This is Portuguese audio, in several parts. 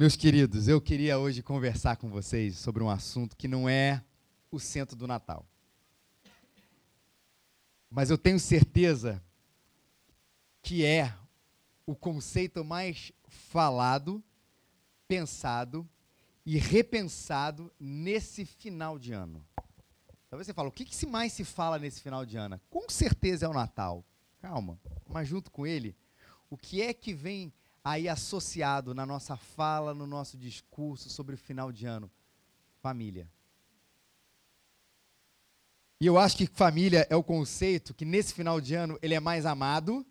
Meus queridos, eu queria hoje conversar com vocês sobre um assunto que não é o centro do Natal. Mas eu tenho certeza que é o conceito mais falado, pensado e repensado nesse final de ano. Talvez você fale, o que, que mais se fala nesse final de ano? Com certeza é o Natal. Calma, mas junto com ele, o que é que vem aí associado na nossa fala, no nosso discurso sobre o final de ano? Família. E eu acho que família é o conceito que nesse final de ano ele é mais amado,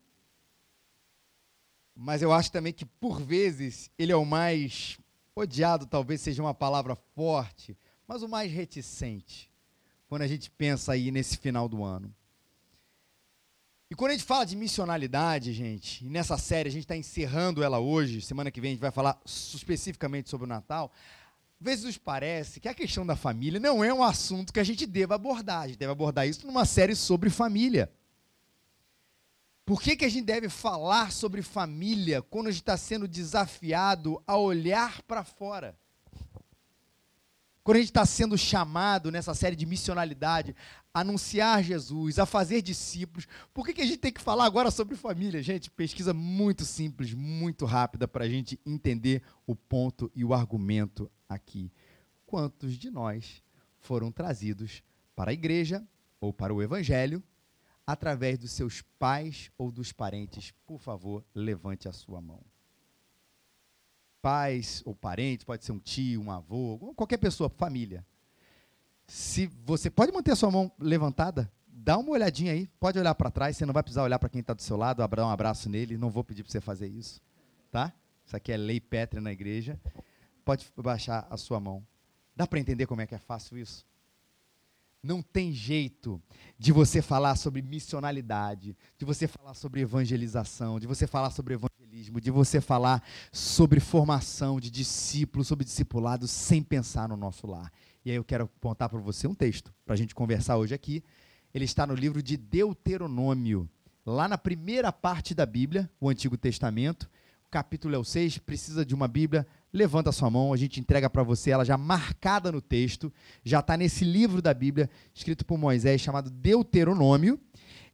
mas eu acho também que por vezes ele é o mais odiado, talvez seja uma palavra forte, mas o mais reticente quando a gente pensa aí nesse final do ano. E quando a gente fala de missionalidade, gente, e nessa série a gente está encerrando ela hoje, semana que vem a gente vai falar especificamente sobre o Natal, às vezes nos parece que a questão da família não é um assunto que a gente deva abordar, a gente deve abordar isso numa série sobre família. Por que, que a gente deve falar sobre família quando a gente está sendo desafiado a olhar para fora? Quando a gente está sendo chamado nessa série de missionalidade, anunciar Jesus, a fazer discípulos, por que, que a gente tem que falar agora sobre família? Gente, pesquisa muito simples, muito rápida para a gente entender o ponto e o argumento aqui. Quantos de nós foram trazidos para a igreja ou para o evangelho através dos seus pais ou dos parentes? Por favor, levante a sua mão pais ou parentes, pode ser um tio, um avô, qualquer pessoa, família. Se você pode manter a sua mão levantada, dá uma olhadinha aí, pode olhar para trás, você não vai precisar olhar para quem está do seu lado, dar um abraço nele, não vou pedir para você fazer isso, tá? Isso aqui é lei pétrea na igreja. Pode baixar a sua mão. Dá para entender como é que é fácil isso? Não tem jeito de você falar sobre missionalidade, de você falar sobre evangelização, de você falar sobre evangelismo, de você falar sobre formação de discípulos, sobre discipulado, sem pensar no nosso lar. E aí eu quero apontar para você um texto para a gente conversar hoje aqui. Ele está no livro de Deuteronômio, lá na primeira parte da Bíblia, o Antigo Testamento. O capítulo é o 6, precisa de uma Bíblia levanta a sua mão, a gente entrega para você ela já marcada no texto, já está nesse livro da Bíblia, escrito por Moisés, chamado Deuteronômio.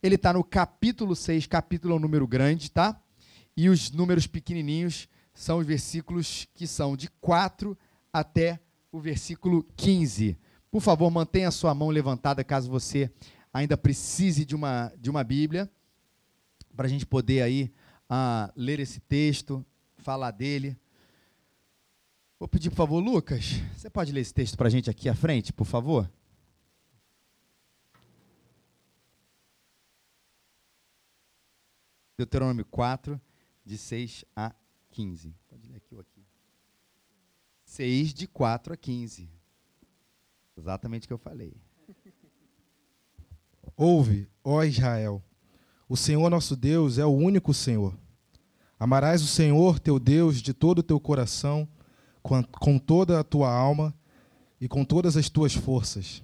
Ele está no capítulo 6, capítulo é um número grande, tá? E os números pequenininhos são os versículos que são de 4 até o versículo 15. Por favor, mantenha a sua mão levantada caso você ainda precise de uma, de uma Bíblia, para a gente poder aí uh, ler esse texto, falar dele. Vou pedir, por favor, Lucas, você pode ler esse texto para a gente aqui à frente, por favor? Deuteronômio 4, de 6 a 15. Pode ler aqui ou aqui. 6, de 4 a 15. Exatamente o que eu falei. Ouve, ó Israel, o Senhor nosso Deus é o único Senhor. Amarás o Senhor teu Deus de todo o teu coração com, toda a tua alma e com todas as tuas forças.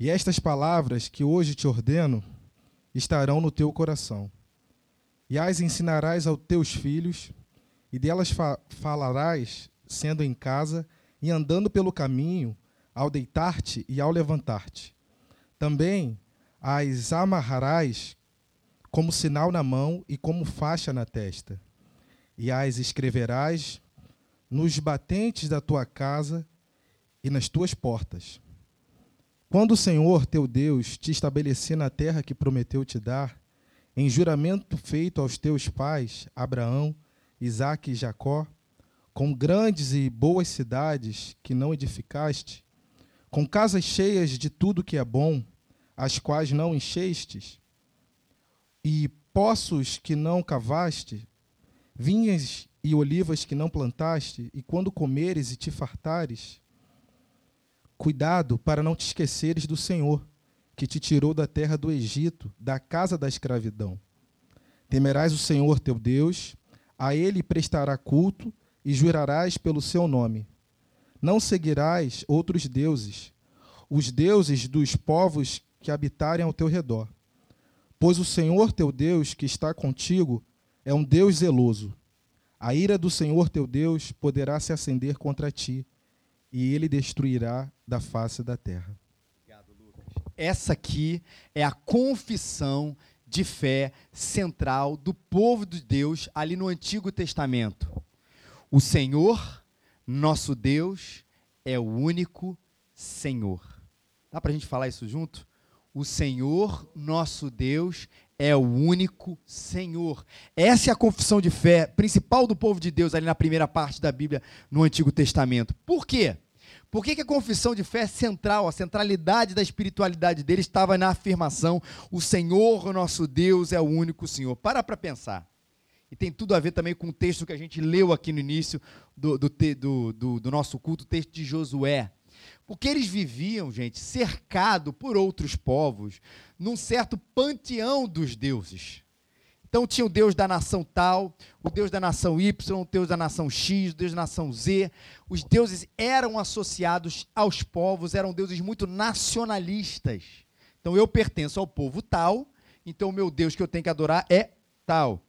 E estas palavras que hoje te ordeno estarão no teu coração. E as ensinarás aos teus filhos, e delas fa falarás, sendo em casa e andando pelo caminho, ao deitar-te e ao levantar-te. Também as amarrarás como sinal na mão e como faixa na testa. E as escreverás nos batentes da tua casa e nas tuas portas. Quando o Senhor teu Deus te estabelecer na terra que prometeu te dar, em juramento feito aos teus pais, Abraão, Isaque e Jacó, com grandes e boas cidades que não edificaste, com casas cheias de tudo que é bom, as quais não enchestes, e poços que não cavaste, vinhas e olivas que não plantaste, e quando comeres e te fartares, cuidado para não te esqueceres do Senhor, que te tirou da terra do Egito, da casa da escravidão. Temerás o Senhor teu Deus, a ele prestará culto e jurarás pelo seu nome. Não seguirás outros deuses, os deuses dos povos que habitarem ao teu redor. Pois o Senhor teu Deus, que está contigo, é um Deus zeloso A ira do Senhor teu Deus poderá se acender contra ti, e ele destruirá da face da terra. Essa aqui é a confissão de fé central do povo de Deus ali no Antigo Testamento. O Senhor, nosso Deus, é o único Senhor. Dá para a gente falar isso junto? O Senhor, nosso Deus, é o único Senhor. Essa é a confissão de fé principal do povo de Deus ali na primeira parte da Bíblia no Antigo Testamento. Por quê? Por que, que a confissão de fé central, a centralidade da espiritualidade dele estava na afirmação: o Senhor, nosso Deus, é o único Senhor? Para para pensar. E tem tudo a ver também com o texto que a gente leu aqui no início do, do, do, do nosso culto, o texto de Josué. Porque eles viviam, gente, cercado por outros povos, num certo panteão dos deuses. Então tinha o Deus da nação tal, o Deus da nação Y, o Deus da nação X, o Deus da nação Z. Os deuses eram associados aos povos, eram deuses muito nacionalistas. Então eu pertenço ao povo tal, então o meu Deus que eu tenho que adorar é tal.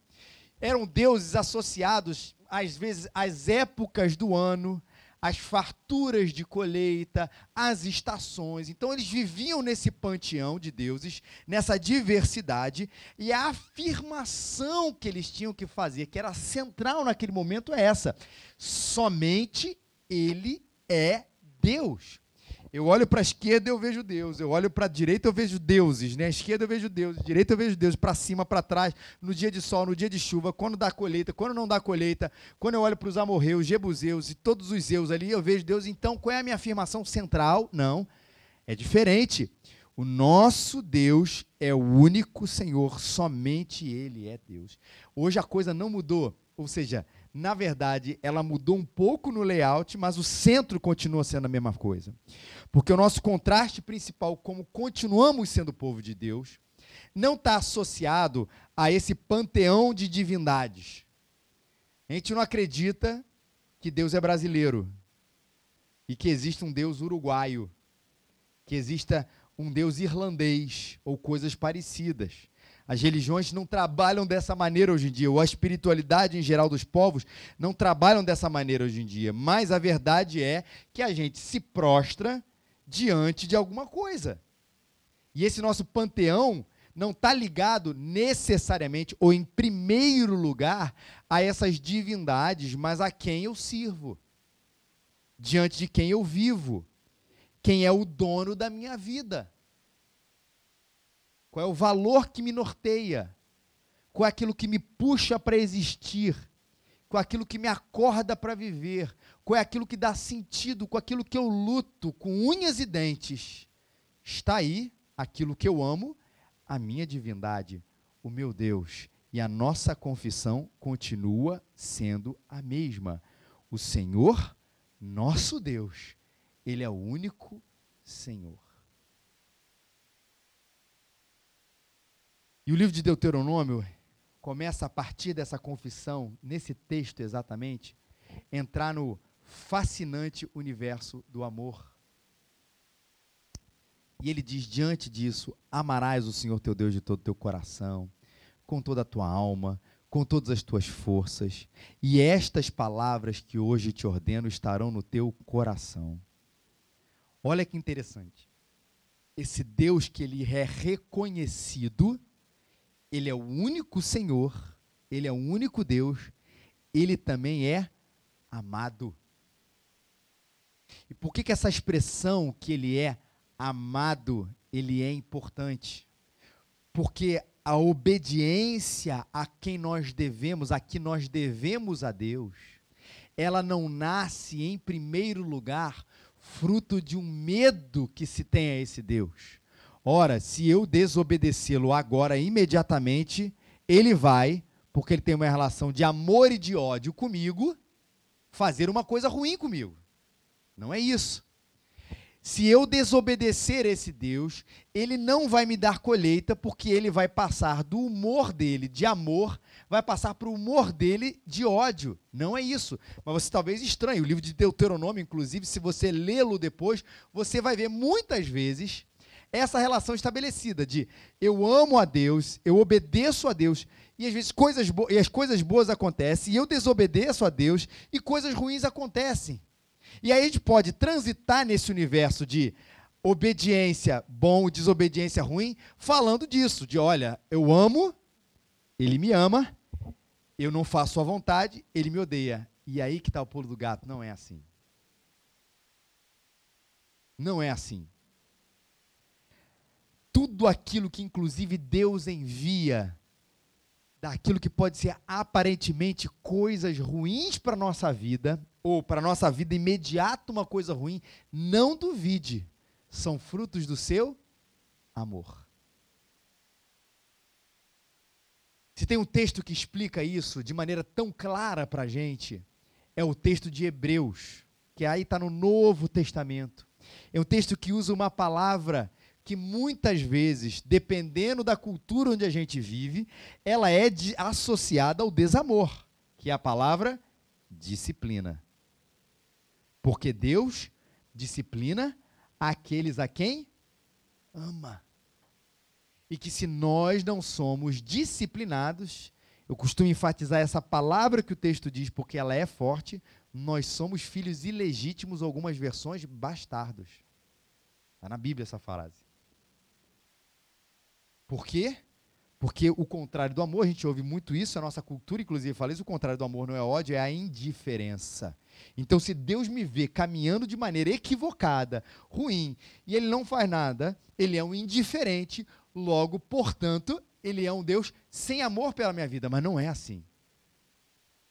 Eram deuses associados, às vezes, às épocas do ano, as farturas de colheita, as estações. Então eles viviam nesse panteão de deuses, nessa diversidade, e a afirmação que eles tinham que fazer, que era central naquele momento, é essa: somente Ele é Deus. Eu olho para a esquerda eu vejo Deus, eu olho para a direita eu vejo deuses, né? A esquerda eu vejo Deus, direita eu vejo Deus, para cima, para trás, no dia de sol, no dia de chuva, quando dá colheita, quando não dá colheita, quando eu olho para os amorreus, jebuseus e todos os zeus ali, eu vejo Deus. Então, qual é a minha afirmação central? Não, é diferente. O nosso Deus é o único Senhor, somente Ele é Deus. Hoje a coisa não mudou, ou seja, na verdade, ela mudou um pouco no layout, mas o centro continua sendo a mesma coisa. Porque o nosso contraste principal, como continuamos sendo povo de Deus, não está associado a esse panteão de divindades. A gente não acredita que Deus é brasileiro e que existe um Deus uruguaio, que exista um Deus irlandês ou coisas parecidas. As religiões não trabalham dessa maneira hoje em dia, ou a espiritualidade em geral dos povos não trabalham dessa maneira hoje em dia. Mas a verdade é que a gente se prostra diante de alguma coisa. E esse nosso panteão não está ligado necessariamente, ou em primeiro lugar, a essas divindades, mas a quem eu sirvo, diante de quem eu vivo, quem é o dono da minha vida. Qual é o valor que me norteia? Qual é aquilo que me puxa para existir? Qual é aquilo que me acorda para viver? Qual é aquilo que dá sentido? Com aquilo que eu luto com unhas e dentes? Está aí aquilo que eu amo, a minha divindade, o meu Deus. E a nossa confissão continua sendo a mesma. O Senhor, nosso Deus, Ele é o único Senhor. E o livro de Deuteronômio começa a partir dessa confissão, nesse texto exatamente, entrar no fascinante universo do amor. E ele diz: diante disso, amarás o Senhor teu Deus de todo o teu coração, com toda a tua alma, com todas as tuas forças, e estas palavras que hoje te ordeno estarão no teu coração. Olha que interessante. Esse Deus que ele é reconhecido ele é o único Senhor, ele é o único Deus, ele também é amado. E por que, que essa expressão que ele é amado, ele é importante? Porque a obediência a quem nós devemos, a que nós devemos a Deus, ela não nasce em primeiro lugar fruto de um medo que se tem a esse Deus Ora, se eu desobedecê-lo agora, imediatamente, ele vai, porque ele tem uma relação de amor e de ódio comigo, fazer uma coisa ruim comigo. Não é isso. Se eu desobedecer esse Deus, ele não vai me dar colheita, porque ele vai passar do humor dele de amor, vai passar para o humor dele de ódio. Não é isso. Mas você talvez estranhe. O livro de Deuteronômio, inclusive, se você lê-lo depois, você vai ver muitas vezes essa relação estabelecida de eu amo a Deus, eu obedeço a Deus, e às vezes coisas e as coisas boas acontecem, e eu desobedeço a Deus, e coisas ruins acontecem. E aí a gente pode transitar nesse universo de obediência bom, desobediência ruim, falando disso, de olha, eu amo, ele me ama, eu não faço a vontade, ele me odeia. E aí que está o pulo do gato, não é assim. Não é assim. Tudo aquilo que inclusive Deus envia, daquilo que pode ser aparentemente coisas ruins para a nossa vida, ou para a nossa vida imediata uma coisa ruim, não duvide são frutos do seu amor. Se tem um texto que explica isso de maneira tão clara para a gente, é o texto de Hebreus, que aí está no Novo Testamento. É um texto que usa uma palavra que muitas vezes, dependendo da cultura onde a gente vive, ela é de, associada ao desamor, que é a palavra disciplina. Porque Deus disciplina aqueles a quem ama. E que se nós não somos disciplinados, eu costumo enfatizar essa palavra que o texto diz porque ela é forte, nós somos filhos ilegítimos, algumas versões bastardos. Está na Bíblia essa frase. Por quê? Porque o contrário do amor, a gente ouve muito isso, a nossa cultura, inclusive, fala isso: o contrário do amor não é ódio, é a indiferença. Então, se Deus me vê caminhando de maneira equivocada, ruim, e Ele não faz nada, Ele é um indiferente, logo, portanto, Ele é um Deus sem amor pela minha vida. Mas não é assim.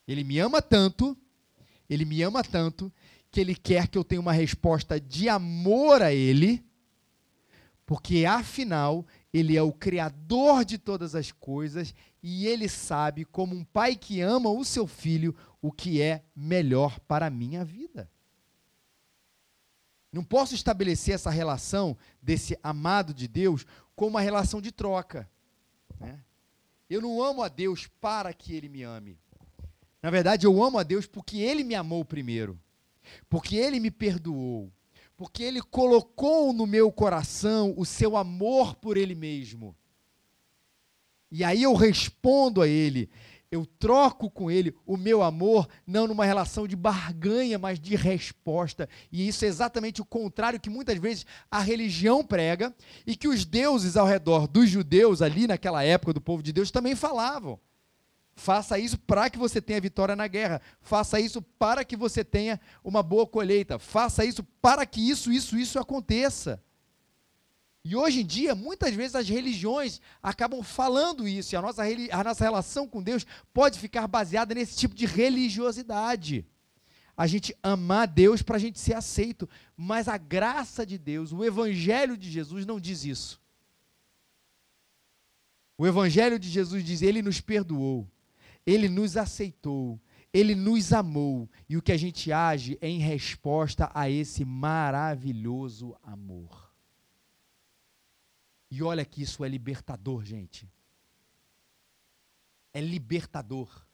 Ele me ama tanto, Ele me ama tanto, que Ele quer que eu tenha uma resposta de amor a Ele, porque afinal ele é o criador de todas as coisas e ele sabe, como um pai que ama o seu filho, o que é melhor para a minha vida. Não posso estabelecer essa relação desse amado de Deus como uma relação de troca. Né? Eu não amo a Deus para que ele me ame. Na verdade, eu amo a Deus porque ele me amou primeiro, porque ele me perdoou, porque ele colocou no meu coração o seu amor por ele mesmo. E aí eu respondo a ele, eu troco com ele o meu amor, não numa relação de barganha, mas de resposta. E isso é exatamente o contrário que muitas vezes a religião prega e que os deuses ao redor dos judeus, ali naquela época do povo de Deus, também falavam. Faça isso para que você tenha vitória na guerra. Faça isso para que você tenha uma boa colheita. Faça isso para que isso, isso, isso aconteça. E hoje em dia, muitas vezes as religiões acabam falando isso, e a nossa, a nossa relação com Deus pode ficar baseada nesse tipo de religiosidade. A gente amar Deus para a gente ser aceito, mas a graça de Deus, o Evangelho de Jesus não diz isso. O Evangelho de Jesus diz: Ele nos perdoou, ele nos aceitou, ele nos amou e o que a gente age é em resposta a esse maravilhoso amor. E olha que isso é libertador, gente. É libertador.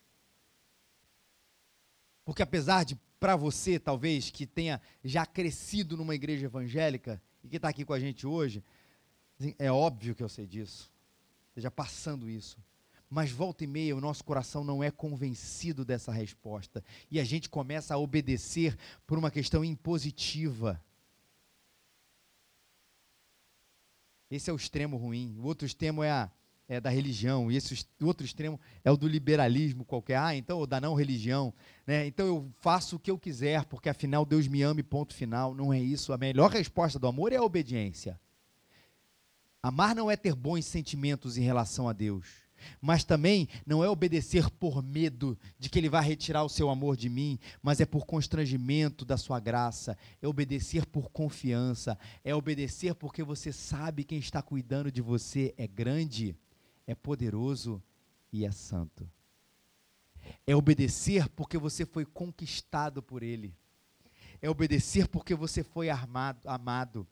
Porque apesar de, para você, talvez, que tenha já crescido numa igreja evangélica e que está aqui com a gente hoje, assim, é óbvio que eu sei disso. Esteja passando isso mas volta e meia o nosso coração não é convencido dessa resposta e a gente começa a obedecer por uma questão impositiva. Esse é o extremo ruim. O outro extremo é, a, é da religião. E esse, o outro extremo é o do liberalismo qualquer. Ah, então, ou da não religião. Né? Então eu faço o que eu quiser, porque afinal Deus me ama e ponto final. Não é isso. A melhor resposta do amor é a obediência. Amar não é ter bons sentimentos em relação a Deus. Mas também não é obedecer por medo de que Ele vai retirar o seu amor de mim, mas é por constrangimento da sua graça, é obedecer por confiança, é obedecer porque você sabe quem está cuidando de você é grande, é poderoso e é santo. É obedecer porque você foi conquistado por Ele. É obedecer porque você foi armado, amado.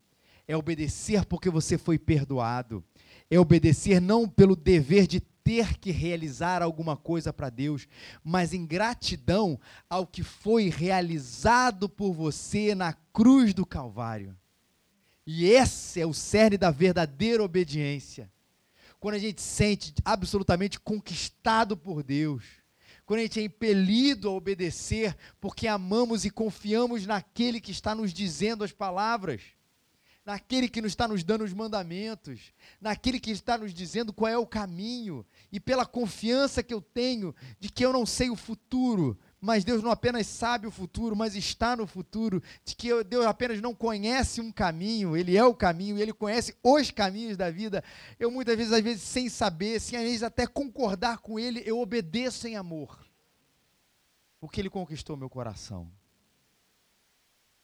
É obedecer porque você foi perdoado. É obedecer não pelo dever de ter que realizar alguma coisa para Deus, mas em gratidão ao que foi realizado por você na cruz do Calvário. E esse é o cerne da verdadeira obediência. Quando a gente sente absolutamente conquistado por Deus, quando a gente é impelido a obedecer porque amamos e confiamos naquele que está nos dizendo as palavras, naquele que nos está nos dando os mandamentos, naquele que está nos dizendo qual é o caminho, e pela confiança que eu tenho de que eu não sei o futuro, mas Deus não apenas sabe o futuro, mas está no futuro, de que Deus apenas não conhece um caminho, Ele é o caminho, Ele conhece os caminhos da vida. Eu muitas vezes, às vezes, sem saber, sem às vezes até concordar com Ele, eu obedeço em amor, porque Ele conquistou meu coração.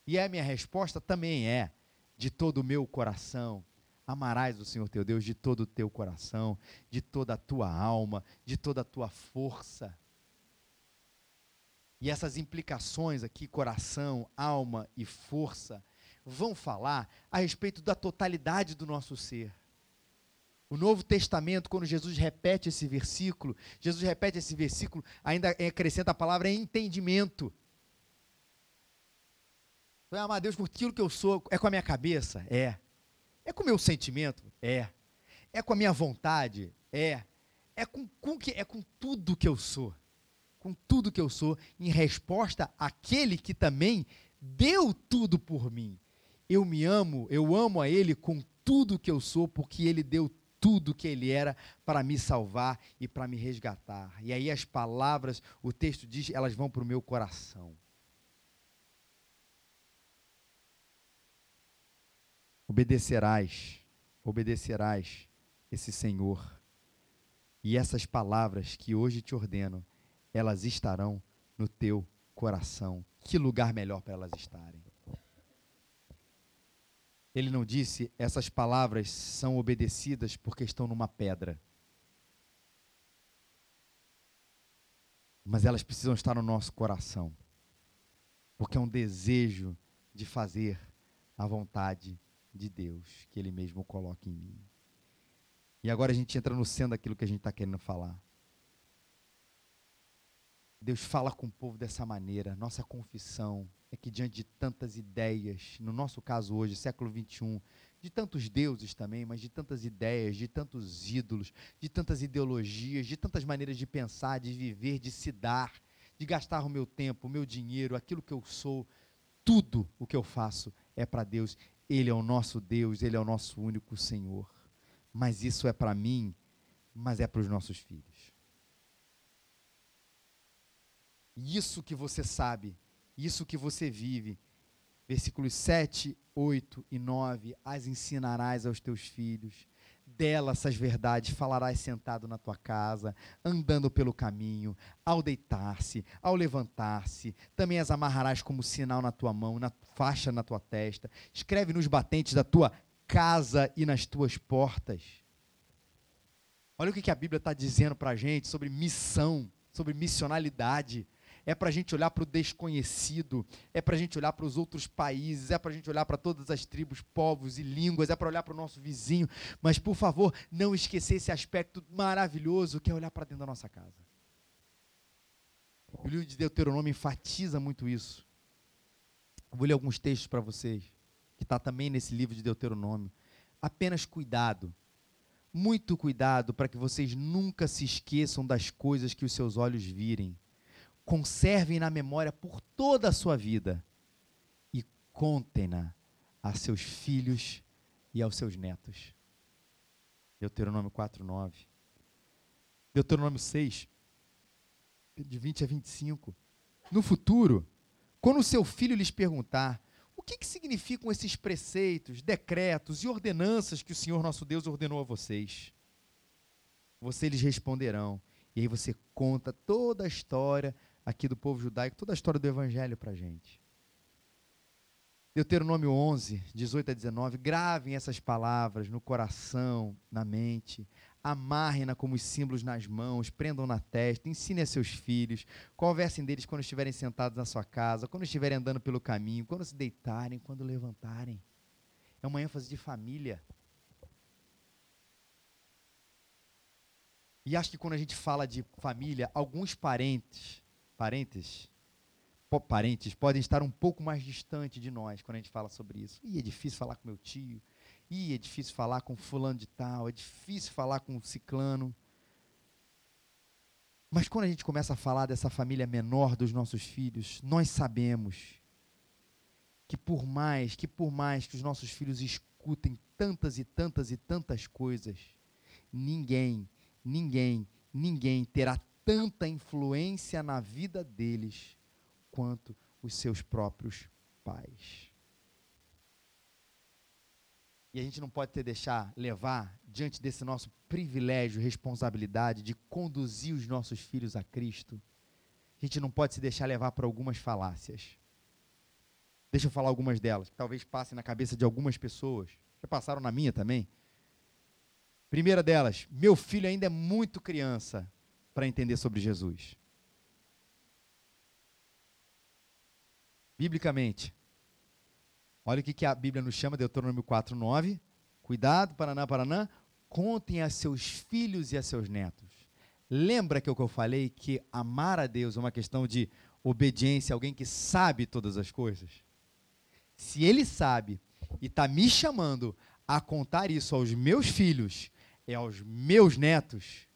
E a minha resposta também é, de todo o meu coração, amarás o Senhor teu Deus de todo o teu coração, de toda a tua alma, de toda a tua força. E essas implicações aqui, coração, alma e força, vão falar a respeito da totalidade do nosso ser. O Novo Testamento, quando Jesus repete esse versículo, Jesus repete esse versículo, ainda acrescenta a palavra entendimento. Eu amar Deus por aquilo que eu sou, é com a minha cabeça? É. É com o meu sentimento? É. É com a minha vontade? É. É com, com que, é com tudo que eu sou com tudo que eu sou, em resposta àquele que também deu tudo por mim. Eu me amo, eu amo a Ele com tudo que eu sou, porque Ele deu tudo que Ele era para me salvar e para me resgatar. E aí as palavras, o texto diz, elas vão para o meu coração. Obedecerás, obedecerás esse Senhor. E essas palavras que hoje te ordeno, elas estarão no teu coração. Que lugar melhor para elas estarem? Ele não disse essas palavras são obedecidas porque estão numa pedra. Mas elas precisam estar no nosso coração. Porque é um desejo de fazer a vontade de Deus que Ele mesmo coloca em mim. E agora a gente entra no centro daquilo que a gente está querendo falar. Deus fala com o povo dessa maneira. Nossa confissão é que diante de tantas ideias, no nosso caso hoje, século 21, de tantos deuses também, mas de tantas ideias, de tantos ídolos, de tantas ideologias, de tantas maneiras de pensar, de viver, de se dar, de gastar o meu tempo, o meu dinheiro, aquilo que eu sou, tudo o que eu faço é para Deus. Ele é o nosso Deus, ele é o nosso único Senhor. Mas isso é para mim, mas é para os nossos filhos. Isso que você sabe, isso que você vive. Versículos 7, 8 e 9: As ensinarás aos teus filhos, dela essas verdades falarás sentado na tua casa, andando pelo caminho, ao deitar-se, ao levantar-se, também as amarrarás como sinal na tua mão, na faixa na tua testa, escreve nos batentes da tua casa e nas tuas portas. Olha o que a Bíblia está dizendo para a gente sobre missão, sobre missionalidade é para a gente olhar para o desconhecido, é para a gente olhar para os outros países, é para a gente olhar para todas as tribos, povos e línguas, é para olhar para o nosso vizinho. Mas, por favor, não esquecer esse aspecto maravilhoso que é olhar para dentro da nossa casa. O livro de Deuteronômio enfatiza muito isso. vou ler alguns textos para vocês, que está também nesse livro de Deuteronômio. Apenas cuidado, muito cuidado para que vocês nunca se esqueçam das coisas que os seus olhos virem conservem na memória por toda a sua vida e contem-na a seus filhos e aos seus netos. Deuteronômio 4:9. Deuteronômio 6, de 20 a 25. No futuro, quando o seu filho lhes perguntar o que, que significam esses preceitos, decretos e ordenanças que o Senhor nosso Deus ordenou a vocês, vocês lhes responderão. E aí você conta toda a história aqui do povo judaico, toda a história do evangelho para a gente. Deuteronômio 11, 18 a 19, gravem essas palavras no coração, na mente, amarrem-na como os símbolos nas mãos, prendam na testa, ensinem a seus filhos, conversem deles quando estiverem sentados na sua casa, quando estiverem andando pelo caminho, quando se deitarem, quando levantarem. É uma ênfase de família. E acho que quando a gente fala de família, alguns parentes parênteses, parentes podem estar um pouco mais distante de nós quando a gente fala sobre isso. Ih, é difícil falar com meu tio. Ih, é difícil falar com fulano de tal. É difícil falar com ciclano. Mas quando a gente começa a falar dessa família menor dos nossos filhos, nós sabemos que por mais, que por mais que os nossos filhos escutem tantas e tantas e tantas coisas, ninguém, ninguém, ninguém terá tanta influência na vida deles quanto os seus próprios pais. E a gente não pode ter deixar levar diante desse nosso privilégio, responsabilidade de conduzir os nossos filhos a Cristo. A gente não pode se deixar levar para algumas falácias. Deixa eu falar algumas delas, que talvez passem na cabeça de algumas pessoas. Já passaram na minha também. Primeira delas, meu filho ainda é muito criança para entender sobre Jesus. Biblicamente, olha o que, que a Bíblia nos chama, Deuteronômio 4, 9. Cuidado, Paraná, Paraná, contem a seus filhos e a seus netos. Lembra que o que eu falei, que amar a Deus é uma questão de obediência, alguém que sabe todas as coisas? Se ele sabe e está me chamando a contar isso aos meus filhos e aos meus netos,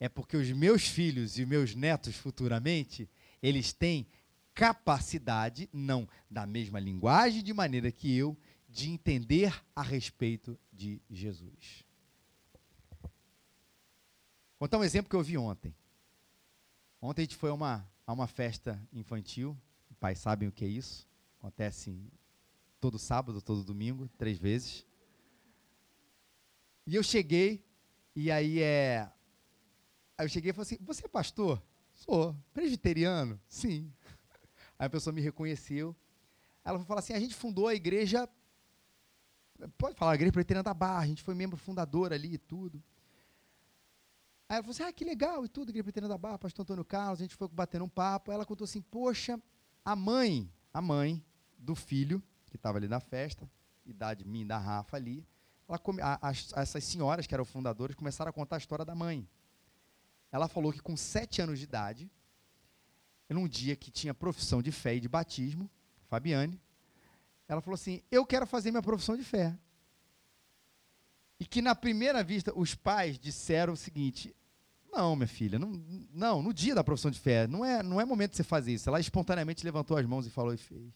é porque os meus filhos e meus netos futuramente, eles têm capacidade, não da mesma linguagem de maneira que eu, de entender a respeito de Jesus. Vou contar um exemplo que eu vi ontem. Ontem a gente foi a uma, a uma festa infantil, pais sabem o que é isso, acontece todo sábado, todo domingo, três vezes. E eu cheguei, e aí é. Aí eu cheguei e falei assim: Você é pastor? Sou. Presbiteriano? Sim. Aí a pessoa me reconheceu. Ela falar assim: A gente fundou a igreja. Pode falar, a igreja presbiteriana da Barra, a gente foi membro fundador ali e tudo. Aí ela falou assim: Ah, que legal e tudo, igreja presbiteriana da Barra, pastor Antônio Carlos, a gente foi batendo um papo. Aí ela contou assim: Poxa, a mãe, a mãe do filho, que estava ali na festa, idade minha da Rafa ali, come, a, a, essas senhoras que eram fundadoras começaram a contar a história da mãe. Ela falou que com sete anos de idade, num dia que tinha profissão de fé e de batismo, Fabiane, ela falou assim: Eu quero fazer minha profissão de fé. E que na primeira vista os pais disseram o seguinte: Não, minha filha, não, não no dia da profissão de fé, não é, não é momento de você fazer isso. Ela espontaneamente levantou as mãos e falou e fez.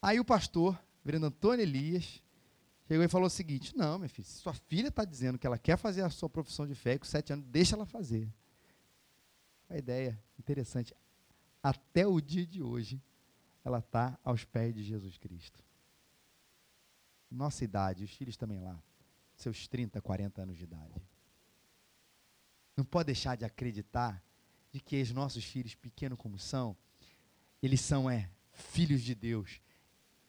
Aí o pastor, virando Antônio Elias, chegou e falou o seguinte: Não, minha filha, se sua filha está dizendo que ela quer fazer a sua profissão de fé com sete anos, deixa ela fazer. A ideia interessante. Até o dia de hoje, ela está aos pés de Jesus Cristo. Nossa idade, os filhos também lá, seus 30, 40 anos de idade. Não pode deixar de acreditar de que os nossos filhos, pequenos como são, eles são é, filhos de Deus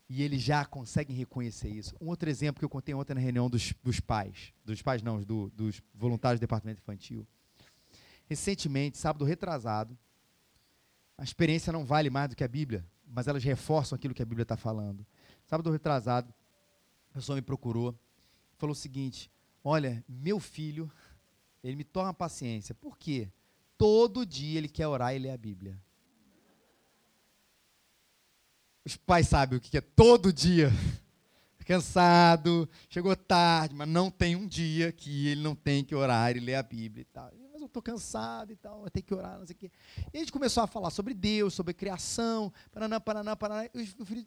e eles já conseguem reconhecer isso. Um outro exemplo que eu contei ontem na reunião dos, dos pais, dos pais não, do, dos voluntários do departamento infantil. Recentemente, sábado retrasado, a experiência não vale mais do que a Bíblia, mas elas reforçam aquilo que a Bíblia está falando. Sábado retrasado, a pessoa me procurou, falou o seguinte: Olha, meu filho, ele me torna paciência. Por quê? Todo dia ele quer orar e ler a Bíblia. Os pais sabem o que é todo dia. Cansado, chegou tarde, mas não tem um dia que ele não tem que orar e ler a Bíblia e tal. Mas eu estou cansado e tal, eu tenho que orar, não sei o quê. E a gente começou a falar sobre Deus, sobre criação, paraná, paraná, paraná.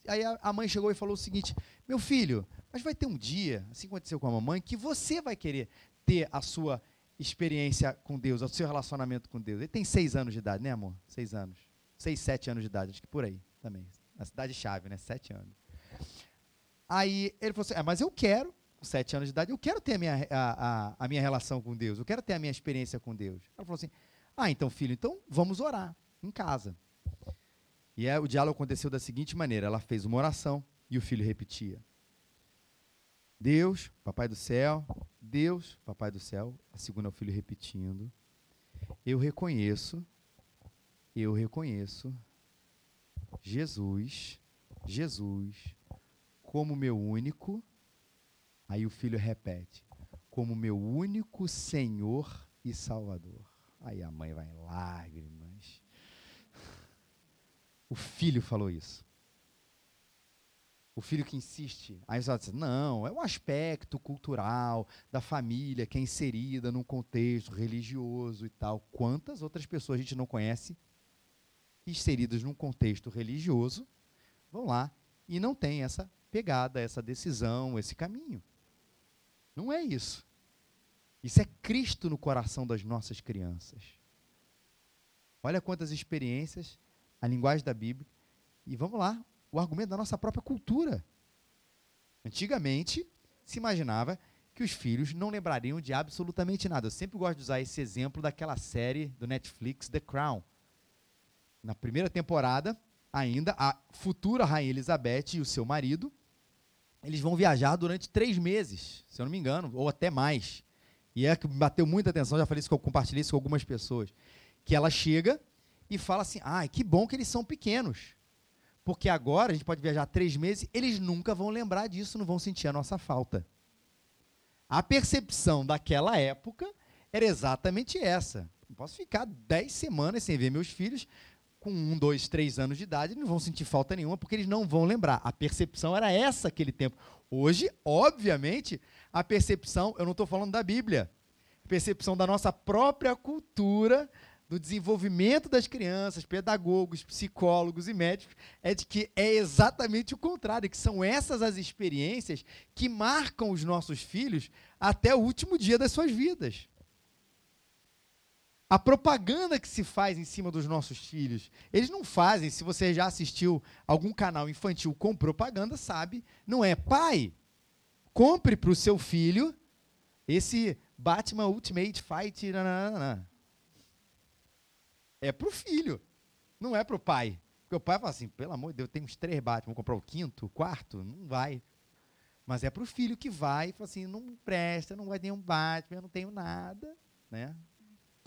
Aí a mãe chegou e falou o seguinte: Meu filho, mas vai ter um dia, assim aconteceu com a mamãe, que você vai querer ter a sua experiência com Deus, o seu relacionamento com Deus. Ele tem seis anos de idade, né, amor? Seis anos. Seis, sete anos de idade, acho que por aí também na cidade-chave, né? Sete anos. Aí ele falou assim: ah, mas eu quero, com sete anos de idade, eu quero ter a minha, a, a, a, minha relação com Deus, eu quero ter a minha experiência com Deus. Ela falou assim: ah, então, filho, então vamos orar em casa. E aí, o diálogo aconteceu da seguinte maneira: ela fez uma oração e o filho repetia. Deus, papai do céu, Deus, papai do céu. A segunda, o filho repetindo. Eu reconheço, eu reconheço Jesus, Jesus, como meu único, aí o filho repete, como meu único Senhor e Salvador. Aí a mãe vai em lágrimas. O filho falou isso. O filho que insiste. Aí você diz, não, é um aspecto cultural da família que é inserida num contexto religioso e tal. Quantas outras pessoas a gente não conhece inseridas num contexto religioso vão lá e não tem essa pegada, essa decisão, esse caminho. Não é isso. Isso é Cristo no coração das nossas crianças. Olha quantas experiências, a linguagem da Bíblia. E vamos lá, o argumento da nossa própria cultura. Antigamente, se imaginava que os filhos não lembrariam de absolutamente nada. Eu sempre gosto de usar esse exemplo daquela série do Netflix, The Crown. Na primeira temporada, ainda, a futura Rainha Elizabeth e o seu marido, eles vão viajar durante três meses, se eu não me engano, ou até mais. E é que bateu muita atenção, já falei isso, que eu compartilhei isso com algumas pessoas. Que ela chega e fala assim: ah, que bom que eles são pequenos. Porque agora a gente pode viajar três meses, eles nunca vão lembrar disso, não vão sentir a nossa falta. A percepção daquela época era exatamente essa. Posso ficar dez semanas sem ver meus filhos, com um, dois, três anos de idade, não vão sentir falta nenhuma, porque eles não vão lembrar. A percepção era essa aquele tempo. Hoje, obviamente, a percepção, eu não estou falando da Bíblia, a percepção da nossa própria cultura, do desenvolvimento das crianças, pedagogos, psicólogos e médicos, é de que é exatamente o contrário, que são essas as experiências que marcam os nossos filhos até o último dia das suas vidas. A propaganda que se faz em cima dos nossos filhos, eles não fazem, se você já assistiu algum canal infantil com propaganda, sabe, não é pai, compre para o seu filho esse Batman Ultimate Fight. Nananana. É para o filho, não é para o pai. Porque o pai fala assim: pelo amor de Deus, tem uns três Batman, vou comprar o quinto, o quarto? Não vai. Mas é para o filho que vai e fala assim: não presta, não vai ter um Batman, eu não tenho nada. Né?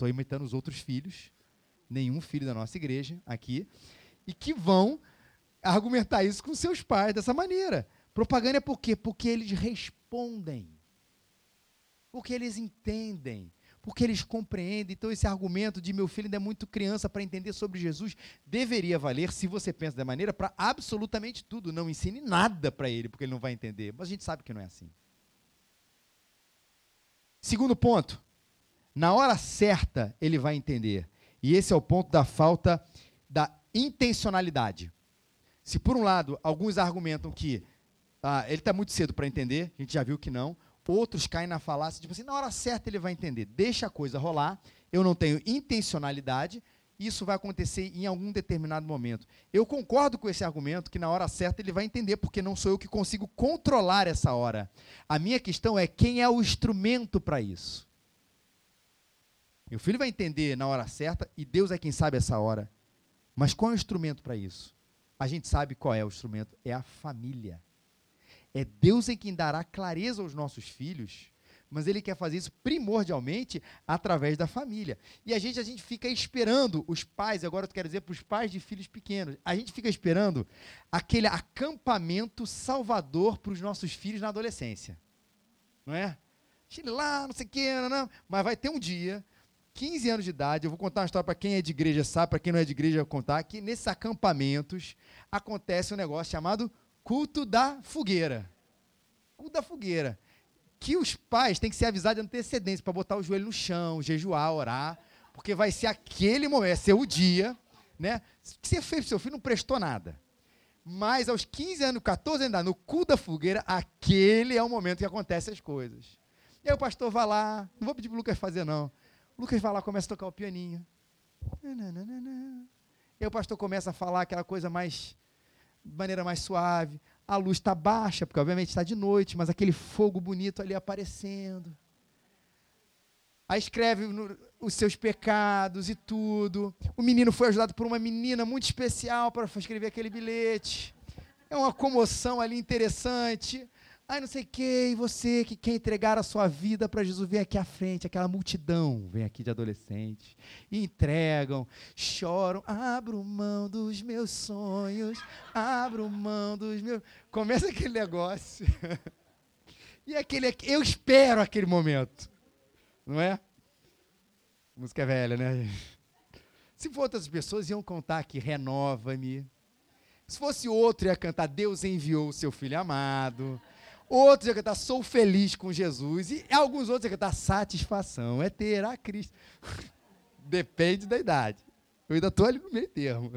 Estou imitando os outros filhos, nenhum filho da nossa igreja aqui, e que vão argumentar isso com seus pais dessa maneira. Propaganda é por quê? Porque eles respondem. Porque eles entendem. Porque eles compreendem. Então, esse argumento de meu filho ainda é muito criança para entender sobre Jesus deveria valer, se você pensa da maneira, para absolutamente tudo. Não ensine nada para ele, porque ele não vai entender. Mas a gente sabe que não é assim. Segundo ponto. Na hora certa, ele vai entender. E esse é o ponto da falta da intencionalidade. Se, por um lado, alguns argumentam que ah, ele está muito cedo para entender, a gente já viu que não. Outros caem na falácia, tipo assim, na hora certa ele vai entender. Deixa a coisa rolar, eu não tenho intencionalidade, isso vai acontecer em algum determinado momento. Eu concordo com esse argumento que na hora certa ele vai entender, porque não sou eu que consigo controlar essa hora. A minha questão é quem é o instrumento para isso. Meu filho vai entender na hora certa e Deus é quem sabe essa hora. Mas qual é o instrumento para isso? A gente sabe qual é o instrumento: é a família. É Deus em quem dará clareza aos nossos filhos, mas Ele quer fazer isso primordialmente através da família. E a gente, a gente fica esperando os pais, agora eu quero dizer para os pais de filhos pequenos, a gente fica esperando aquele acampamento salvador para os nossos filhos na adolescência. Não é? Lá, não sei o quê, não, não, mas vai ter um dia 15 anos de idade, eu vou contar uma história para quem é de igreja sabe, para quem não é de igreja eu vou contar, que nesses acampamentos acontece um negócio chamado culto da fogueira. Culto da fogueira. Que os pais têm que ser avisados de antecedência para botar o joelho no chão, jejuar, orar, porque vai ser aquele momento, vai ser o dia, né? Que você fez para seu filho não prestou nada. Mas aos 15 anos, 14 anos, no culto da fogueira, aquele é o momento que acontecem as coisas. E aí o pastor vai lá, não vou pedir para o Lucas fazer não. O Lucas vai lá, começa a tocar o pianinho. E aí o pastor começa a falar aquela coisa mais de maneira mais suave. A luz está baixa, porque obviamente está de noite, mas aquele fogo bonito ali aparecendo. Aí escreve no, os seus pecados e tudo. O menino foi ajudado por uma menina muito especial para escrever aquele bilhete. É uma comoção ali interessante. Ai, não sei o que, e você que quer entregar a sua vida para Jesus, vem aqui à frente, aquela multidão vem aqui de adolescentes, e entregam, choram, abro mão dos meus sonhos, abro mão dos meus. Começa aquele negócio. e aquele, eu espero aquele momento, não é? Música velha, né? Se for outras pessoas, iam contar que renova-me, Se fosse outro, ia cantar Deus enviou o seu filho amado. Outros ia cantar Sou feliz com Jesus. E alguns outros ia cantar Satisfação é ter a Cristo. Depende da idade. Eu ainda estou ali no meio termo.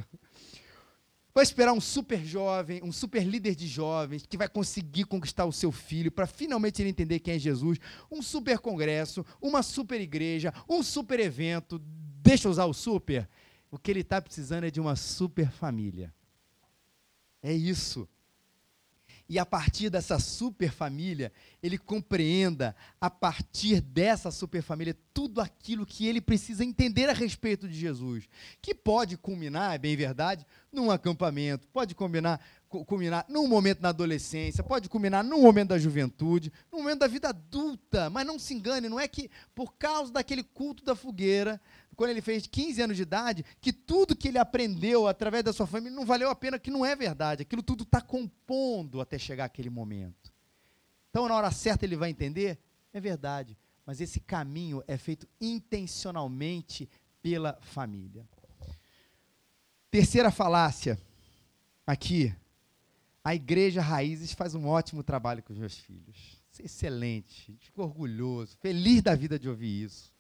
Vai esperar um super jovem, um super líder de jovens, que vai conseguir conquistar o seu filho para finalmente ele entender quem é Jesus. Um super congresso, uma super igreja, um super evento. Deixa eu usar o super. O que ele está precisando é de uma super família. É isso e a partir dessa super família, ele compreenda, a partir dessa super família, tudo aquilo que ele precisa entender a respeito de Jesus. Que pode culminar, é bem verdade, num acampamento, pode combinar, culminar num momento na adolescência, pode culminar num momento da juventude, num momento da vida adulta. Mas não se engane, não é que por causa daquele culto da fogueira, quando ele fez 15 anos de idade, que tudo que ele aprendeu através da sua família não valeu a pena, que não é verdade. Aquilo tudo está compondo até chegar aquele momento. Então, na hora certa, ele vai entender? É verdade. Mas esse caminho é feito intencionalmente pela família. Terceira falácia, aqui. A igreja Raízes faz um ótimo trabalho com os meus filhos. Isso é excelente. Fico orgulhoso, feliz da vida de ouvir isso.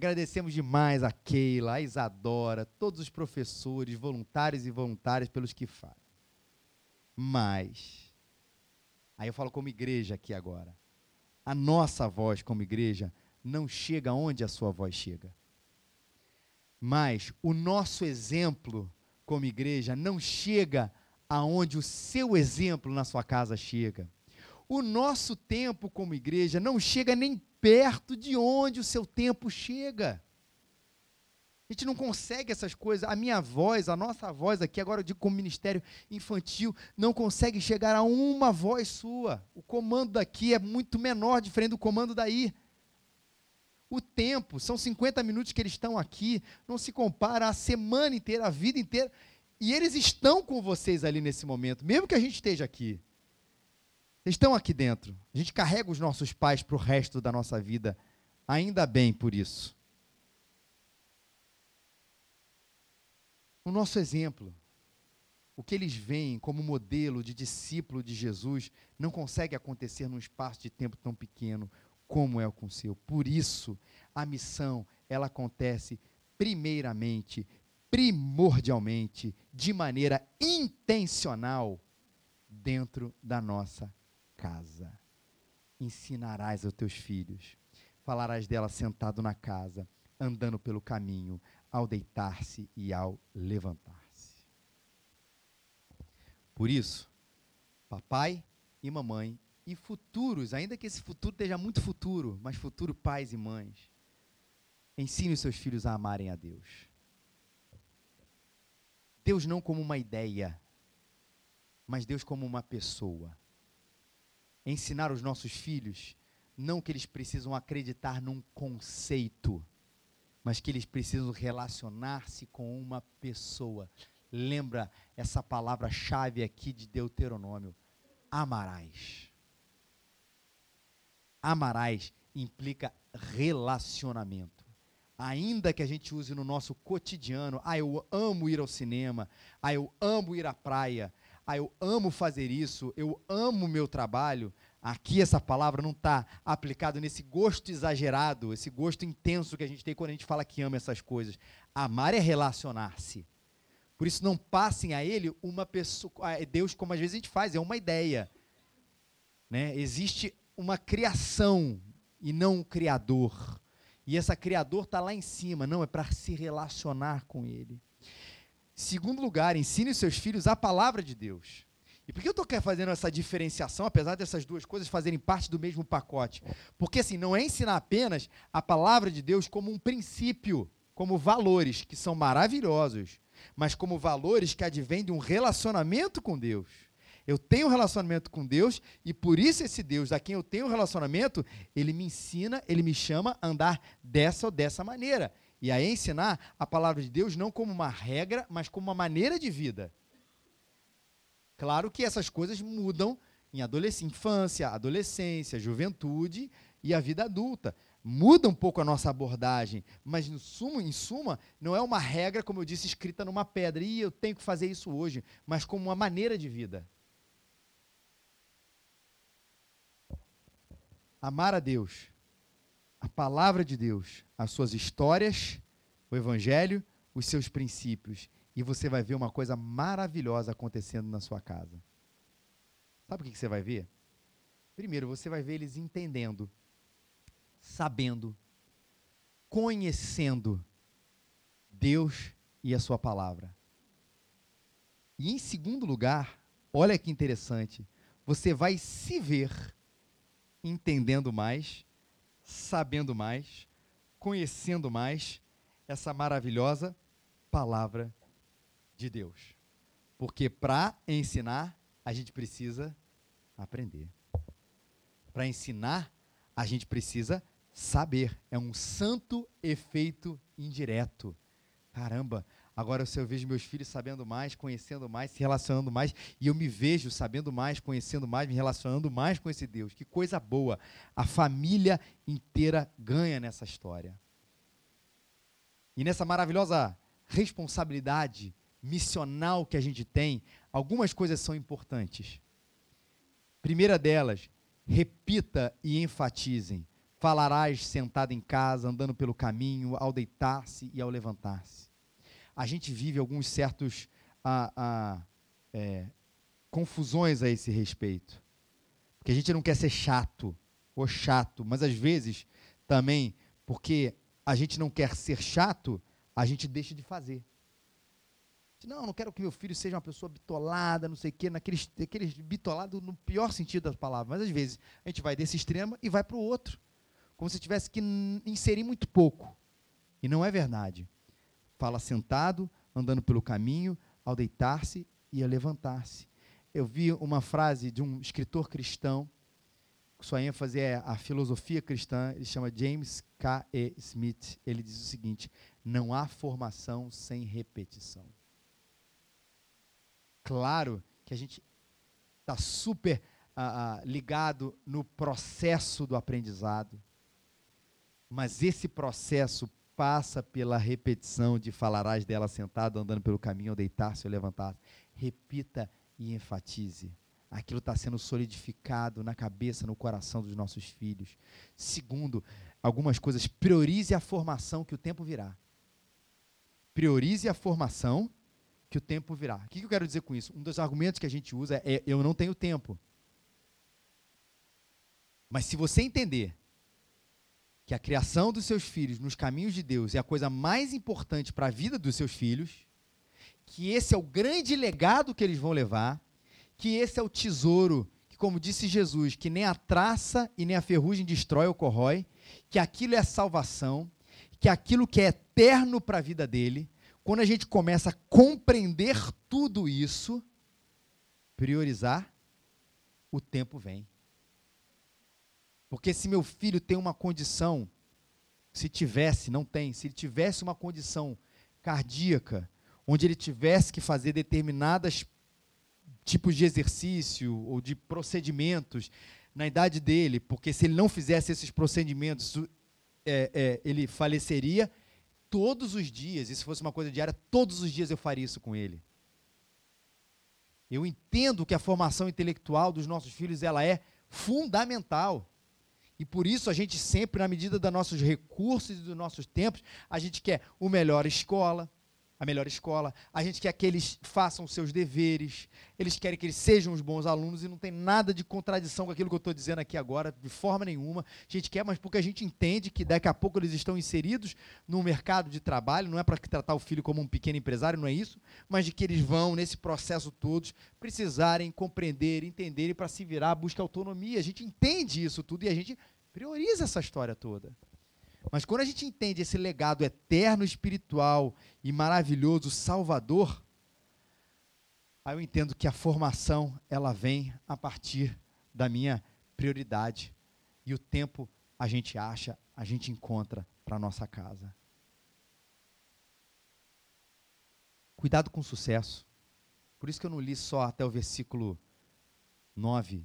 Agradecemos demais a Keila, a Isadora, todos os professores, voluntários e voluntárias pelos que fazem. Mas, aí eu falo como igreja aqui agora. A nossa voz como igreja não chega onde a sua voz chega. Mas o nosso exemplo como igreja não chega aonde o seu exemplo na sua casa chega. O nosso tempo como igreja não chega nem perto de onde o seu tempo chega. A gente não consegue essas coisas. A minha voz, a nossa voz aqui, agora eu digo como ministério infantil, não consegue chegar a uma voz sua. O comando daqui é muito menor, diferente do comando daí. O tempo, são 50 minutos que eles estão aqui, não se compara a semana inteira, a vida inteira. E eles estão com vocês ali nesse momento, mesmo que a gente esteja aqui. Estão aqui dentro. A gente carrega os nossos pais para o resto da nossa vida. Ainda bem por isso. O nosso exemplo, o que eles veem como modelo de discípulo de Jesus, não consegue acontecer num espaço de tempo tão pequeno como é o com seu. Por isso, a missão, ela acontece primeiramente, primordialmente, de maneira intencional dentro da nossa casa. Ensinarás aos teus filhos, falarás dela sentado na casa, andando pelo caminho, ao deitar-se e ao levantar-se. Por isso, papai e mamãe e futuros, ainda que esse futuro esteja muito futuro, mas futuro pais e mães, ensine os seus filhos a amarem a Deus. Deus não como uma ideia, mas Deus como uma pessoa ensinar os nossos filhos não que eles precisam acreditar num conceito, mas que eles precisam relacionar-se com uma pessoa. Lembra essa palavra-chave aqui de Deuteronômio: amarás. Amarás implica relacionamento. Ainda que a gente use no nosso cotidiano, ah, eu amo ir ao cinema, ah, eu amo ir à praia, ah, eu amo fazer isso, eu amo meu trabalho. Aqui essa palavra não está aplicada nesse gosto exagerado, esse gosto intenso que a gente tem quando a gente fala que ama essas coisas. Amar é relacionar-se. Por isso não passem a ele uma pessoa, Deus como às vezes a gente faz, é uma ideia. Né? Existe uma criação e não um criador. E esse criador está lá em cima, não, é para se relacionar com ele. Segundo lugar, ensine os seus filhos a palavra de Deus. E por que eu estou fazendo essa diferenciação, apesar dessas duas coisas fazerem parte do mesmo pacote? Porque assim, não é ensinar apenas a palavra de Deus como um princípio, como valores que são maravilhosos, mas como valores que advêm de um relacionamento com Deus. Eu tenho um relacionamento com Deus e por isso esse Deus a quem eu tenho um relacionamento, ele me ensina, ele me chama a andar dessa ou dessa maneira. E a ensinar a palavra de Deus não como uma regra, mas como uma maneira de vida. Claro que essas coisas mudam em infância, adolescência, juventude e a vida adulta. muda um pouco a nossa abordagem, mas no sumo, em suma, não é uma regra, como eu disse, escrita numa pedra, e eu tenho que fazer isso hoje, mas como uma maneira de vida. Amar a Deus, palavra de Deus, as suas histórias, o Evangelho, os seus princípios, e você vai ver uma coisa maravilhosa acontecendo na sua casa. Sabe o que você vai ver? Primeiro, você vai ver eles entendendo sabendo, conhecendo Deus e a Sua palavra. E em segundo lugar, olha que interessante, você vai se ver entendendo mais, sabendo mais, conhecendo mais essa maravilhosa palavra de Deus. Porque para ensinar, a gente precisa aprender. Para ensinar, a gente precisa saber. É um santo efeito indireto. Caramba, agora eu vejo meus filhos sabendo mais, conhecendo mais, se relacionando mais, e eu me vejo sabendo mais, conhecendo mais, me relacionando mais com esse Deus. Que coisa boa. A família inteira ganha nessa história. E nessa maravilhosa responsabilidade missional que a gente tem, algumas coisas são importantes. Primeira delas, repita e enfatizem. Falarás sentado em casa, andando pelo caminho, ao deitar-se e ao levantar-se. A gente vive alguns certos ah, ah, é, confusões a esse respeito. Porque a gente não quer ser chato ou chato, mas às vezes também, porque a gente não quer ser chato, a gente deixa de fazer. Não, não quero que meu filho seja uma pessoa bitolada, não sei o quê, naqueles, naqueles bitolado no pior sentido das palavras. Mas às vezes a gente vai desse extremo e vai para o outro. Como se tivesse que inserir muito pouco. E não é verdade. Fala sentado, andando pelo caminho, ao deitar-se e a levantar-se. Eu vi uma frase de um escritor cristão, sua ênfase é a filosofia cristã, ele chama James K. E. Smith. Ele diz o seguinte: não há formação sem repetição claro que a gente está super ah, ligado no processo do aprendizado, mas esse processo passa pela repetição de falarás dela sentado, andando pelo caminho, ou deitar-se ou levantar. Repita e enfatize. Aquilo está sendo solidificado na cabeça, no coração dos nossos filhos. Segundo, algumas coisas, priorize a formação que o tempo virá. Priorize a formação que o tempo virá. O que eu quero dizer com isso? Um dos argumentos que a gente usa é eu não tenho tempo. Mas se você entender que a criação dos seus filhos nos caminhos de Deus é a coisa mais importante para a vida dos seus filhos, que esse é o grande legado que eles vão levar, que esse é o tesouro, que como disse Jesus, que nem a traça e nem a ferrugem destrói ou corrói, que aquilo é salvação, que aquilo que é eterno para a vida dele, quando a gente começa a compreender tudo isso, priorizar, o tempo vem. Porque se meu filho tem uma condição, se tivesse, não tem, se ele tivesse uma condição cardíaca, onde ele tivesse que fazer determinadas tipos de exercício ou de procedimentos na idade dele, porque se ele não fizesse esses procedimentos, é, é, ele faleceria, todos os dias, e se fosse uma coisa diária, todos os dias eu faria isso com ele. Eu entendo que a formação intelectual dos nossos filhos ela é fundamental. E por isso a gente sempre, na medida dos nossos recursos e dos nossos tempos, a gente quer o melhor escola, a melhor escola. A gente quer que eles façam seus deveres, eles querem que eles sejam os bons alunos e não tem nada de contradição com aquilo que eu estou dizendo aqui agora, de forma nenhuma. A gente quer, mas porque a gente entende que daqui a pouco eles estão inseridos no mercado de trabalho, não é para tratar o filho como um pequeno empresário, não é isso, mas de que eles vão, nesse processo todos, precisarem compreender, entender e para se virar, buscar autonomia. A gente entende isso tudo e a gente prioriza essa história toda. Mas quando a gente entende esse legado eterno, espiritual e maravilhoso, salvador, aí eu entendo que a formação ela vem a partir da minha prioridade. E o tempo a gente acha, a gente encontra para nossa casa. Cuidado com o sucesso. Por isso que eu não li só até o versículo 9.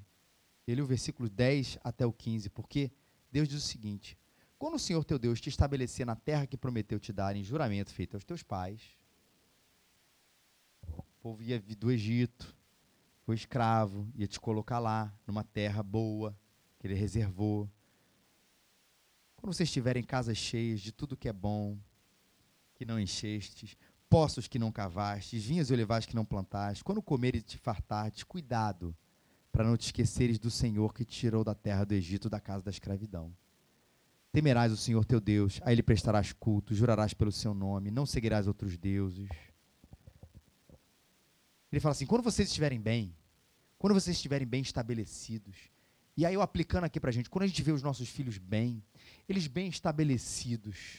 Eu li o versículo 10 até o 15, porque Deus diz o seguinte: quando o Senhor teu Deus te estabelecer na terra que prometeu te dar em juramento feito aos teus pais, o povo ia do Egito, o escravo, ia te colocar lá, numa terra boa, que ele reservou. Quando vocês tiverem casas cheias de tudo que é bom, que não enchestes, poços que não cavastes, vinhas e olivais que não plantaste, quando comeres e te fartardes, cuidado, para não te esqueceres do Senhor que te tirou da terra do Egito, da casa da escravidão. Temerás o Senhor teu Deus, a ele prestarás culto, jurarás pelo seu nome, não seguirás outros deuses. Ele fala assim: quando vocês estiverem bem, quando vocês estiverem bem estabelecidos, e aí eu aplicando aqui para a gente, quando a gente vê os nossos filhos bem, eles bem estabelecidos,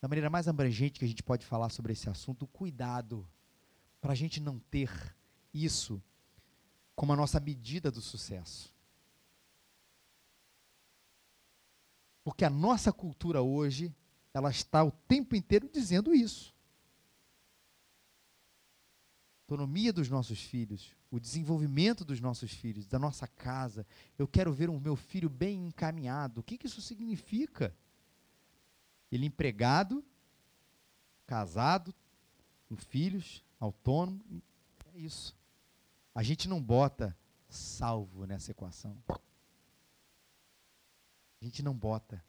da maneira mais abrangente que a gente pode falar sobre esse assunto, cuidado para a gente não ter isso como a nossa medida do sucesso. Porque a nossa cultura hoje, ela está o tempo inteiro dizendo isso. Autonomia dos nossos filhos, o desenvolvimento dos nossos filhos, da nossa casa. Eu quero ver o meu filho bem encaminhado. O que, que isso significa? Ele empregado, casado, com filhos, autônomo. É isso. A gente não bota salvo nessa equação. A gente não bota.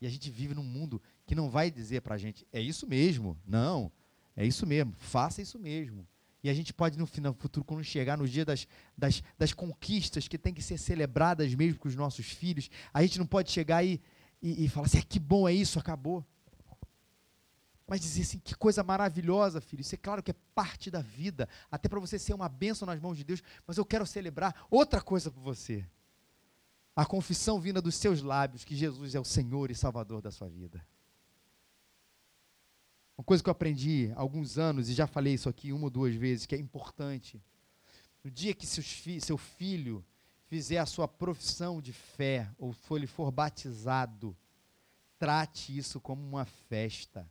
E a gente vive num mundo que não vai dizer para a gente, é isso mesmo. Não, é isso mesmo, faça isso mesmo. E a gente pode, no final, futuro, quando chegar no dia das, das, das conquistas que tem que ser celebradas mesmo com os nossos filhos, a gente não pode chegar aí e, e falar assim, ah, que bom é isso, acabou. Mas dizer assim, que coisa maravilhosa, filho. Isso é claro que é parte da vida, até para você ser uma bênção nas mãos de Deus, mas eu quero celebrar outra coisa por você a confissão vinda dos seus lábios que Jesus é o Senhor e Salvador da sua vida. Uma coisa que eu aprendi há alguns anos, e já falei isso aqui uma ou duas vezes, que é importante. No dia que seu filho fizer a sua profissão de fé, ou for, ele for batizado, trate isso como uma festa.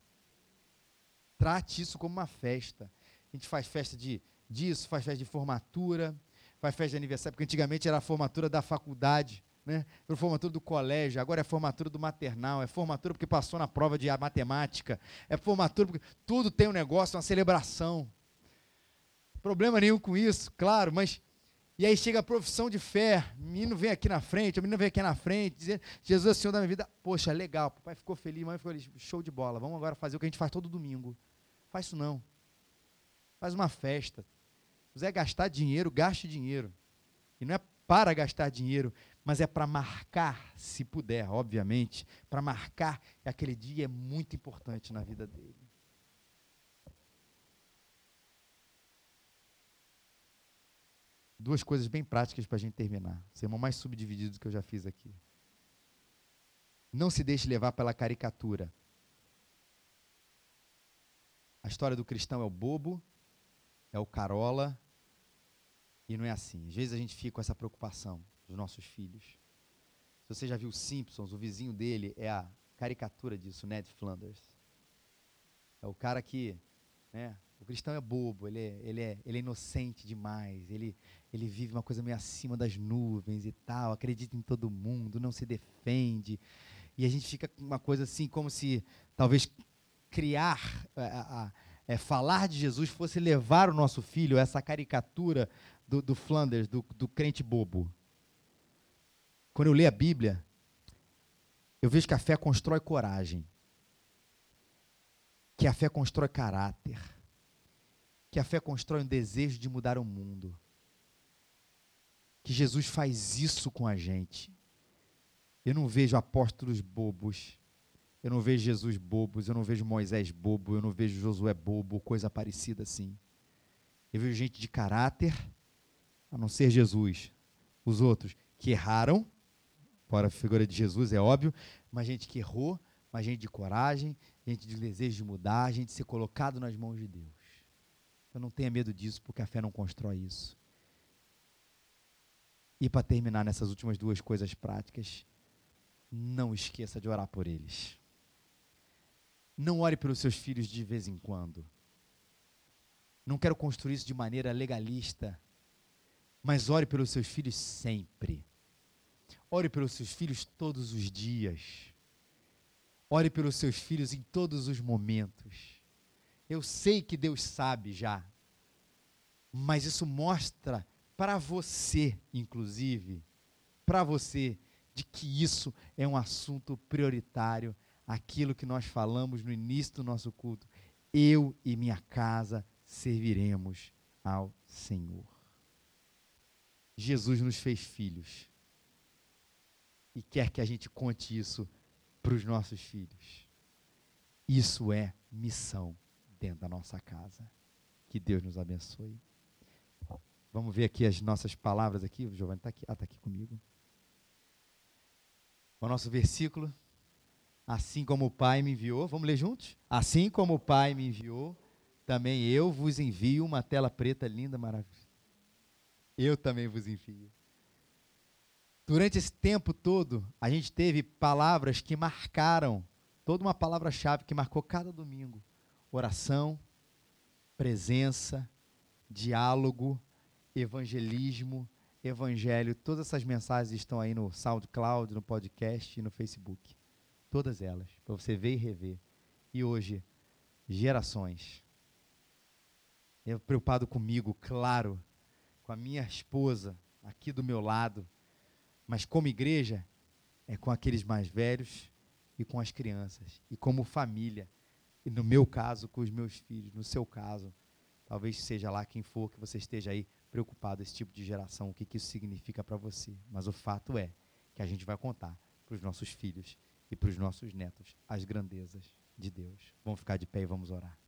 Trate isso como uma festa. A gente faz festa de disso, faz festa de formatura, faz festa de aniversário, porque antigamente era a formatura da faculdade né? Formatura do colégio, agora é formatura do maternal, é formatura porque passou na prova de matemática, é formatura porque tudo tem um negócio, uma celebração. Problema nenhum com isso, claro, mas e aí chega a profissão de fé, o menino vem aqui na frente, o menino vem aqui na frente, dizendo, Jesus é o Senhor da minha vida. Poxa, legal, papai ficou feliz, mãe ficou feliz, show de bola, vamos agora fazer o que a gente faz todo domingo. Faz isso não. Faz uma festa. Se quiser gastar dinheiro, gaste dinheiro. E não é para gastar dinheiro, mas é para marcar, se puder, obviamente, para marcar que aquele dia é muito importante na vida dele. Duas coisas bem práticas para a gente terminar. Sermão mais subdividido que eu já fiz aqui. Não se deixe levar pela caricatura. A história do cristão é o bobo, é o carola, e não é assim. Às vezes a gente fica com essa preocupação dos nossos filhos. Se você já viu Simpsons, o vizinho dele é a caricatura disso, Ned Flanders. É o cara que, né, o cristão é bobo, ele é, ele é, ele é inocente demais, ele, ele vive uma coisa meio acima das nuvens e tal, acredita em todo mundo, não se defende. E a gente fica com uma coisa assim, como se talvez criar, a, é, falar de Jesus fosse levar o nosso filho a essa caricatura do, do Flanders, do, do crente bobo. Quando eu leio a Bíblia, eu vejo que a fé constrói coragem, que a fé constrói caráter, que a fé constrói um desejo de mudar o mundo. Que Jesus faz isso com a gente. Eu não vejo apóstolos bobos. Eu não vejo Jesus bobos, eu não vejo Moisés bobo, eu não vejo Josué bobo, coisa parecida assim. Eu vejo gente de caráter, a não ser Jesus. Os outros que erraram, para a figura de Jesus, é óbvio, mas gente que errou, mas gente de coragem, gente de desejo de mudar, gente de ser colocado nas mãos de Deus. Eu não tenha medo disso, porque a fé não constrói isso. E para terminar nessas últimas duas coisas práticas, não esqueça de orar por eles. Não ore pelos seus filhos de vez em quando. Não quero construir isso de maneira legalista, mas ore pelos seus filhos sempre. Ore pelos seus filhos todos os dias. Ore pelos seus filhos em todos os momentos. Eu sei que Deus sabe já, mas isso mostra para você, inclusive, para você, de que isso é um assunto prioritário, aquilo que nós falamos no início do nosso culto. Eu e minha casa serviremos ao Senhor. Jesus nos fez filhos e quer que a gente conte isso para os nossos filhos. Isso é missão dentro da nossa casa. Que Deus nos abençoe. Vamos ver aqui as nossas palavras aqui. O Giovanni está aqui. Ah, está aqui comigo. O nosso versículo. Assim como o Pai me enviou. Vamos ler juntos? Assim como o Pai me enviou, também eu vos envio uma tela preta linda, maravilhosa. Eu também vos envio. Durante esse tempo todo, a gente teve palavras que marcaram, toda uma palavra-chave que marcou cada domingo: oração, presença, diálogo, evangelismo, evangelho. Todas essas mensagens estão aí no SoundCloud, no podcast e no Facebook. Todas elas, para você ver e rever. E hoje, gerações. Eu preocupado comigo, claro, com a minha esposa aqui do meu lado mas como igreja, é com aqueles mais velhos e com as crianças. E como família. E no meu caso, com os meus filhos. No seu caso, talvez seja lá quem for que você esteja aí preocupado esse tipo de geração, o que, que isso significa para você. Mas o fato é que a gente vai contar para os nossos filhos e para os nossos netos as grandezas de Deus. Vamos ficar de pé e vamos orar.